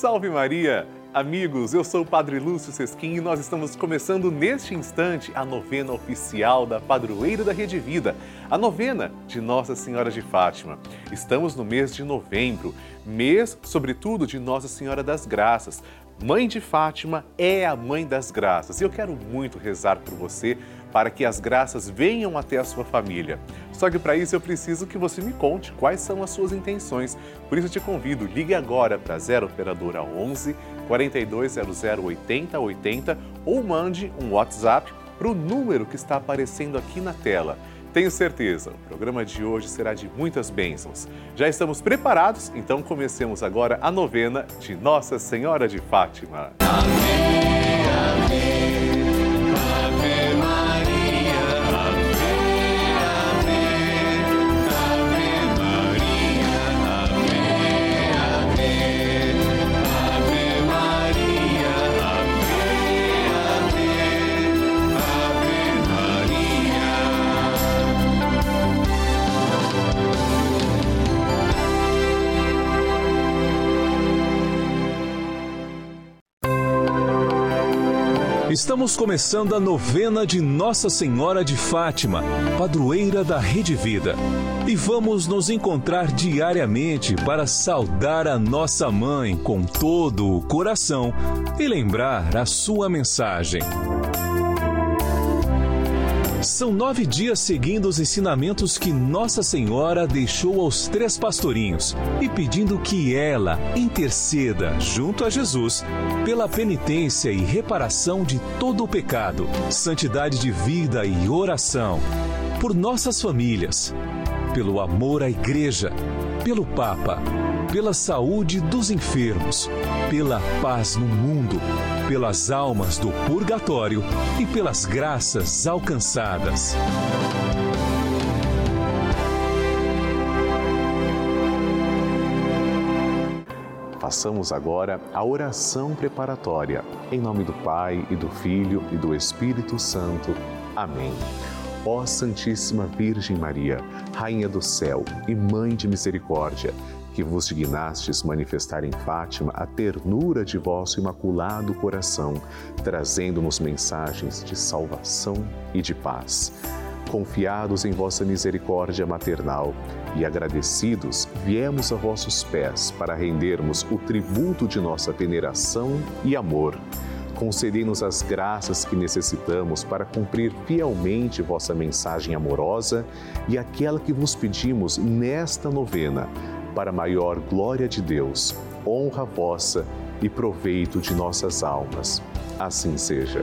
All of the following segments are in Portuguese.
Salve Maria! Amigos, eu sou o Padre Lúcio Sesquim e nós estamos começando neste instante a novena oficial da Padroeira da Rede Vida, a novena de Nossa Senhora de Fátima. Estamos no mês de novembro, mês, sobretudo, de Nossa Senhora das Graças. Mãe de Fátima é a mãe das graças e eu quero muito rezar por você para que as graças venham até a sua família. Só que para isso eu preciso que você me conte quais são as suas intenções. Por isso eu te convido, ligue agora para 0 operadora 11 4200 8080 ou mande um WhatsApp para o número que está aparecendo aqui na tela. Tenho certeza, o programa de hoje será de muitas bênçãos. Já estamos preparados? Então comecemos agora a novena de Nossa Senhora de Fátima. Amém, Estamos começando a novena de Nossa Senhora de Fátima, padroeira da Rede Vida. E vamos nos encontrar diariamente para saudar a nossa mãe com todo o coração e lembrar a sua mensagem. São nove dias seguindo os ensinamentos que Nossa Senhora deixou aos três pastorinhos e pedindo que ela interceda junto a Jesus pela penitência e reparação de todo o pecado, santidade de vida e oração, por nossas famílias, pelo amor à Igreja, pelo Papa, pela saúde dos enfermos, pela paz no mundo pelas almas do purgatório e pelas graças alcançadas. Façamos agora a oração preparatória. Em nome do Pai e do Filho e do Espírito Santo. Amém. Ó Santíssima Virgem Maria, Rainha do céu e Mãe de misericórdia, que vos dignastes manifestar em Fátima a ternura de vosso imaculado coração, trazendo-nos mensagens de salvação e de paz. Confiados em vossa misericórdia maternal e agradecidos, viemos a vossos pés para rendermos o tributo de nossa veneração e amor. Concedei-nos as graças que necessitamos para cumprir fielmente vossa mensagem amorosa e aquela que vos pedimos nesta novena para maior glória de Deus, honra vossa e proveito de nossas almas. Assim seja.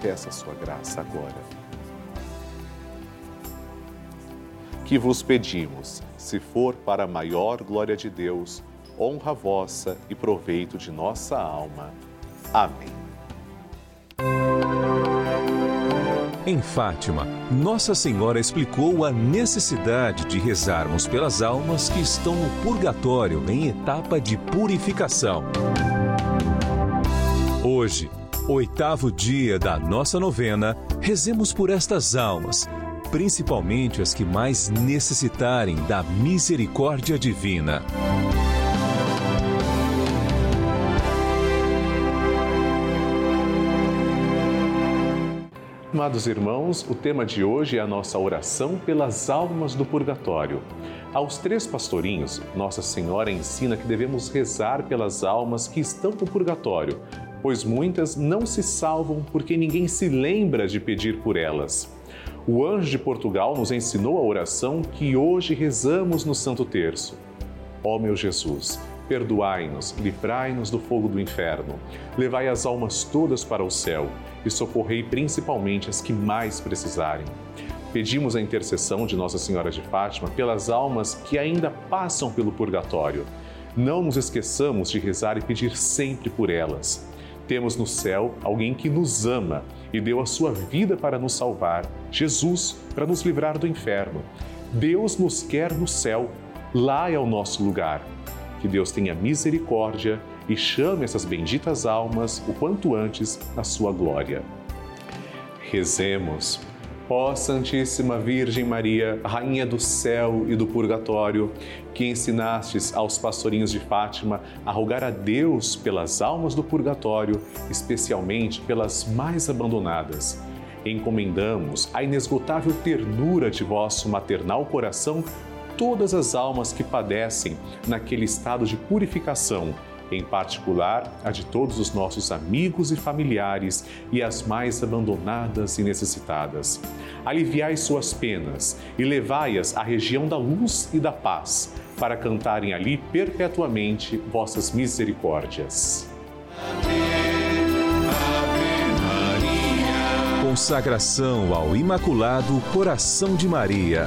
Peça a sua graça agora. Que vos pedimos, se for para a maior glória de Deus, honra vossa e proveito de nossa alma. Amém. Em Fátima, Nossa Senhora explicou a necessidade de rezarmos pelas almas que estão no purgatório em etapa de purificação. Hoje, oitavo dia da nossa novena, rezemos por estas almas principalmente as que mais necessitarem da misericórdia divina. Amados irmãos, o tema de hoje é a nossa oração pelas almas do purgatório. Aos três pastorinhos, Nossa Senhora ensina que devemos rezar pelas almas que estão no purgatório, pois muitas não se salvam porque ninguém se lembra de pedir por elas. O anjo de Portugal nos ensinou a oração que hoje rezamos no Santo Terço. Ó meu Jesus, perdoai-nos, livrai-nos do fogo do inferno, levai as almas todas para o céu e socorrei principalmente as que mais precisarem. Pedimos a intercessão de Nossa Senhora de Fátima pelas almas que ainda passam pelo purgatório. Não nos esqueçamos de rezar e pedir sempre por elas. Temos no céu alguém que nos ama e deu a sua vida para nos salvar, Jesus, para nos livrar do inferno. Deus nos quer no céu, lá é o nosso lugar. Que Deus tenha misericórdia e chame essas benditas almas o quanto antes à sua glória. Rezemos. Ó Santíssima Virgem Maria, Rainha do céu e do purgatório, que ensinastes aos pastorinhos de Fátima a rogar a Deus pelas almas do purgatório, especialmente pelas mais abandonadas. Encomendamos à inesgotável ternura de vosso maternal coração todas as almas que padecem naquele estado de purificação em particular a de todos os nossos amigos e familiares e as mais abandonadas e necessitadas. Aliviai suas penas e levai-as à região da luz e da paz, para cantarem ali perpetuamente vossas misericórdias. Consagração ao Imaculado Coração de Maria.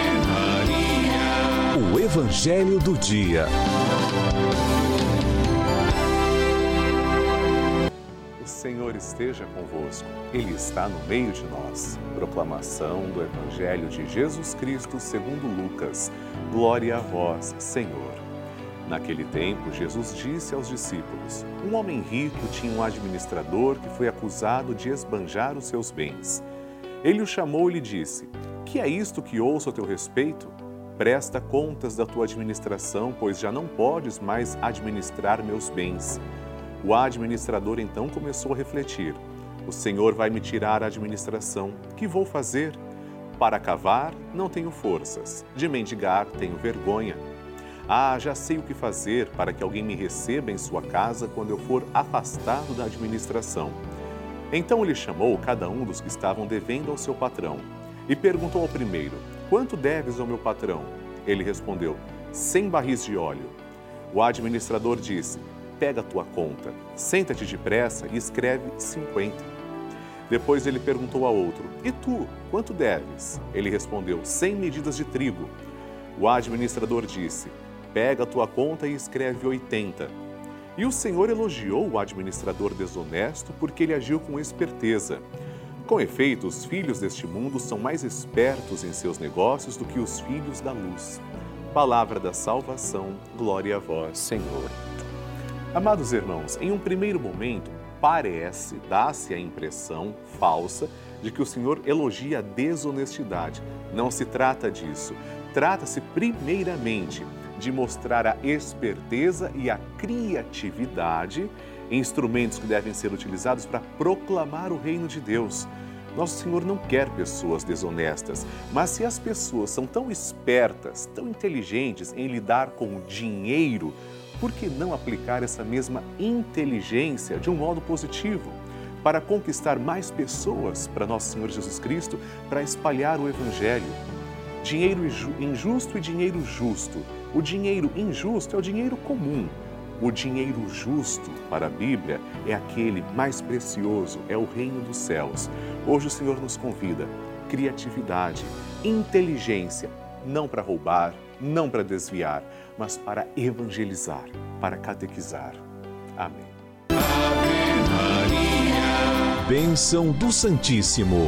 Evangelho do Dia. O Senhor esteja convosco, Ele está no meio de nós. Proclamação do Evangelho de Jesus Cristo segundo Lucas. Glória a vós, Senhor. Naquele tempo, Jesus disse aos discípulos: Um homem rico tinha um administrador que foi acusado de esbanjar os seus bens. Ele o chamou e lhe disse: Que é isto que ouço a teu respeito? Presta contas da tua administração, pois já não podes mais administrar meus bens. O administrador então começou a refletir: O Senhor vai me tirar a administração. Que vou fazer? Para cavar, não tenho forças. De mendigar, tenho vergonha. Ah, já sei o que fazer para que alguém me receba em sua casa quando eu for afastado da administração. Então ele chamou cada um dos que estavam devendo ao seu patrão e perguntou ao primeiro: Quanto deves ao meu patrão? Ele respondeu: Cem barris de óleo. O administrador disse: Pega a tua conta, senta-te depressa e escreve cinquenta. Depois ele perguntou a outro: E tu, quanto deves? Ele respondeu: Cem medidas de trigo. O administrador disse: Pega a tua conta e escreve oitenta. E o Senhor elogiou o administrador desonesto porque ele agiu com esperteza. Com efeito, os filhos deste mundo são mais espertos em seus negócios do que os filhos da luz. Palavra da salvação, glória a vós, Senhor. Amados irmãos, em um primeiro momento, parece, dá-se a impressão falsa de que o Senhor elogia a desonestidade. Não se trata disso. Trata-se, primeiramente, de mostrar a esperteza e a criatividade, instrumentos que devem ser utilizados para proclamar o reino de Deus Nosso Senhor não quer pessoas desonestas, mas se as pessoas são tão espertas, tão inteligentes em lidar com o dinheiro, por que não aplicar essa mesma inteligência de um modo positivo? Para conquistar mais pessoas para Nosso Senhor Jesus Cristo, para espalhar o Evangelho. Dinheiro injusto e dinheiro justo. O dinheiro injusto é o dinheiro comum o dinheiro justo para a Bíblia é aquele mais precioso, é o reino dos céus. Hoje o Senhor nos convida criatividade, inteligência, não para roubar, não para desviar, mas para evangelizar, para catequizar. Amém. Ave Maria. Bênção do Santíssimo.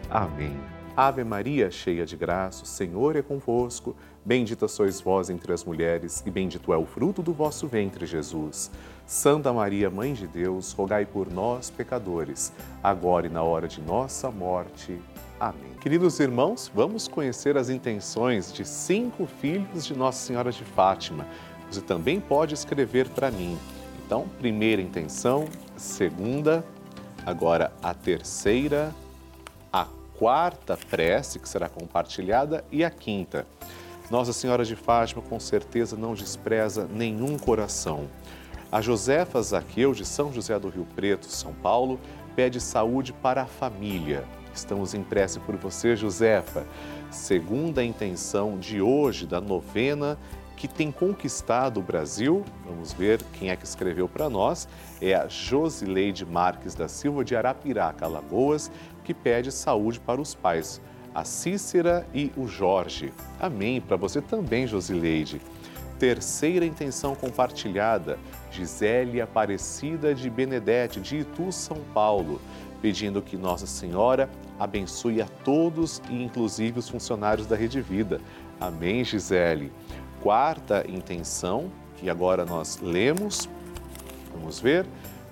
Amém. Ave Maria, cheia de graça, o Senhor é convosco. Bendita sois vós entre as mulheres, e bendito é o fruto do vosso ventre, Jesus. Santa Maria, Mãe de Deus, rogai por nós, pecadores, agora e na hora de nossa morte. Amém. Queridos irmãos, vamos conhecer as intenções de cinco filhos de Nossa Senhora de Fátima. Você também pode escrever para mim. Então, primeira intenção, segunda, agora a terceira, quarta prece que será compartilhada e a quinta. Nossa Senhora de Fátima com certeza não despreza nenhum coração. A Josefa Zaqueu de São José do Rio Preto, São Paulo, pede saúde para a família. Estamos em prece por você, Josefa. Segunda intenção de hoje da novena que tem conquistado o Brasil, vamos ver quem é que escreveu para nós, é a Josileide Marques da Silva de Arapiraca, Alagoas, que pede saúde para os pais. a Cícera e o Jorge. Amém. Para você também, Josileide. Terceira intenção compartilhada, Gisele Aparecida de Benedetti, de Itu, São Paulo, pedindo que Nossa Senhora abençoe a todos e inclusive os funcionários da Rede Vida. Amém, Gisele. Quarta intenção, que agora nós lemos, vamos ver,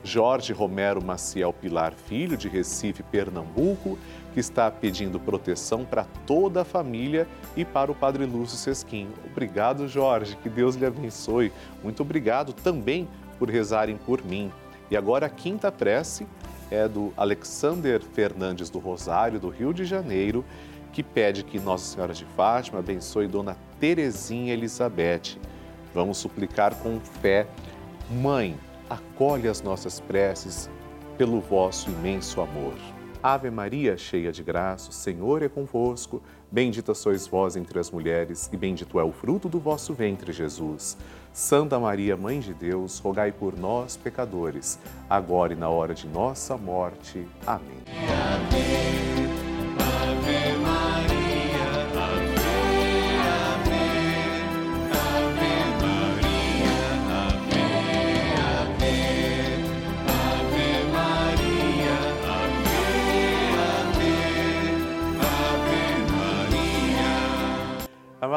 Jorge Romero Maciel Pilar Filho, de Recife, Pernambuco, que está pedindo proteção para toda a família e para o Padre Lúcio Sesquim. Obrigado, Jorge, que Deus lhe abençoe. Muito obrigado também por rezarem por mim. E agora a quinta prece é do Alexander Fernandes do Rosário, do Rio de Janeiro, que pede que Nossa Senhora de Fátima abençoe Dona Terezinha Elizabeth. Vamos suplicar com fé. Mãe, acolhe as nossas preces pelo vosso imenso amor. Ave Maria, cheia de graça, o Senhor é convosco. Bendita sois vós entre as mulheres, e bendito é o fruto do vosso ventre, Jesus. Santa Maria, Mãe de Deus, rogai por nós, pecadores, agora e na hora de nossa morte. Amém. Ave,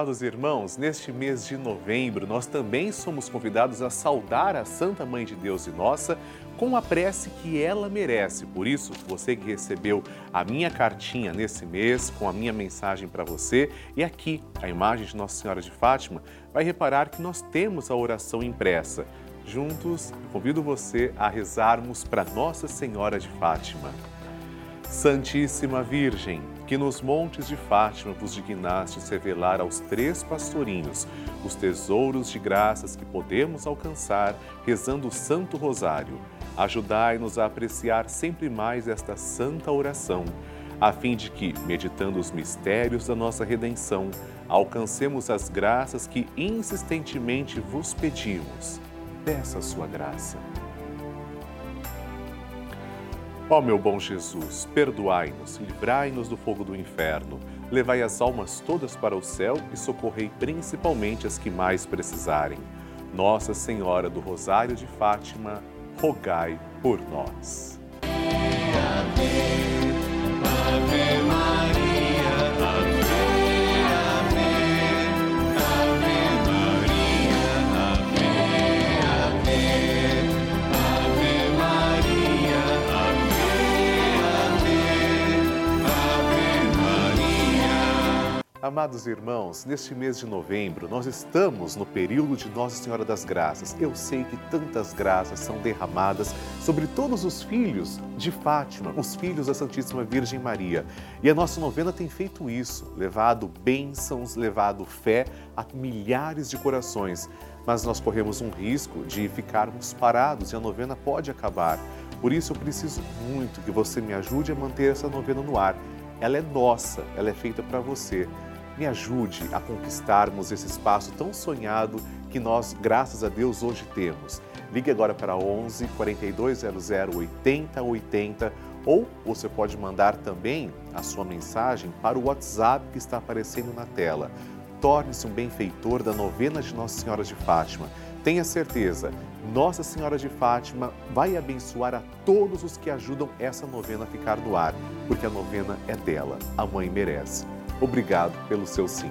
Amados irmãos, neste mês de novembro, nós também somos convidados a saudar a Santa Mãe de Deus e Nossa com a prece que ela merece. Por isso, você que recebeu a minha cartinha nesse mês, com a minha mensagem para você, e aqui a imagem de Nossa Senhora de Fátima, vai reparar que nós temos a oração impressa. Juntos, convido você a rezarmos para Nossa Senhora de Fátima. Santíssima Virgem, que nos montes de Fátima vos dignastes revelar aos três pastorinhos os tesouros de graças que podemos alcançar rezando o Santo Rosário. Ajudai-nos a apreciar sempre mais esta santa oração, a fim de que, meditando os mistérios da nossa redenção, alcancemos as graças que insistentemente vos pedimos. Peça a sua graça. Ó meu bom Jesus, perdoai-nos, livrai-nos do fogo do inferno, levai as almas todas para o céu e socorrei principalmente as que mais precisarem. Nossa Senhora do Rosário de Fátima, rogai por nós. Amados irmãos, neste mês de novembro, nós estamos no período de Nossa Senhora das Graças. Eu sei que tantas graças são derramadas sobre todos os filhos de Fátima, os filhos da Santíssima Virgem Maria. E a nossa novena tem feito isso, levado bênçãos, levado fé a milhares de corações. Mas nós corremos um risco de ficarmos parados e a novena pode acabar. Por isso eu preciso muito que você me ajude a manter essa novena no ar. Ela é nossa, ela é feita para você me ajude a conquistarmos esse espaço tão sonhado que nós, graças a Deus, hoje temos. Ligue agora para 11 4200 8080 ou você pode mandar também a sua mensagem para o WhatsApp que está aparecendo na tela. Torne-se um benfeitor da novena de Nossa Senhora de Fátima. Tenha certeza, Nossa Senhora de Fátima vai abençoar a todos os que ajudam essa novena a ficar no ar, porque a novena é dela, a mãe merece. Obrigado pelo seu sim.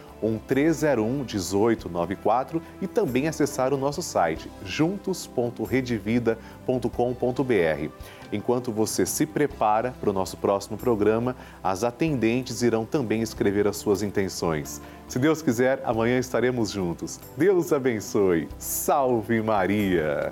1301 1894 e também acessar o nosso site juntos.redevida.com.br. Enquanto você se prepara para o nosso próximo programa, as atendentes irão também escrever as suas intenções. Se Deus quiser, amanhã estaremos juntos. Deus abençoe. Salve Maria!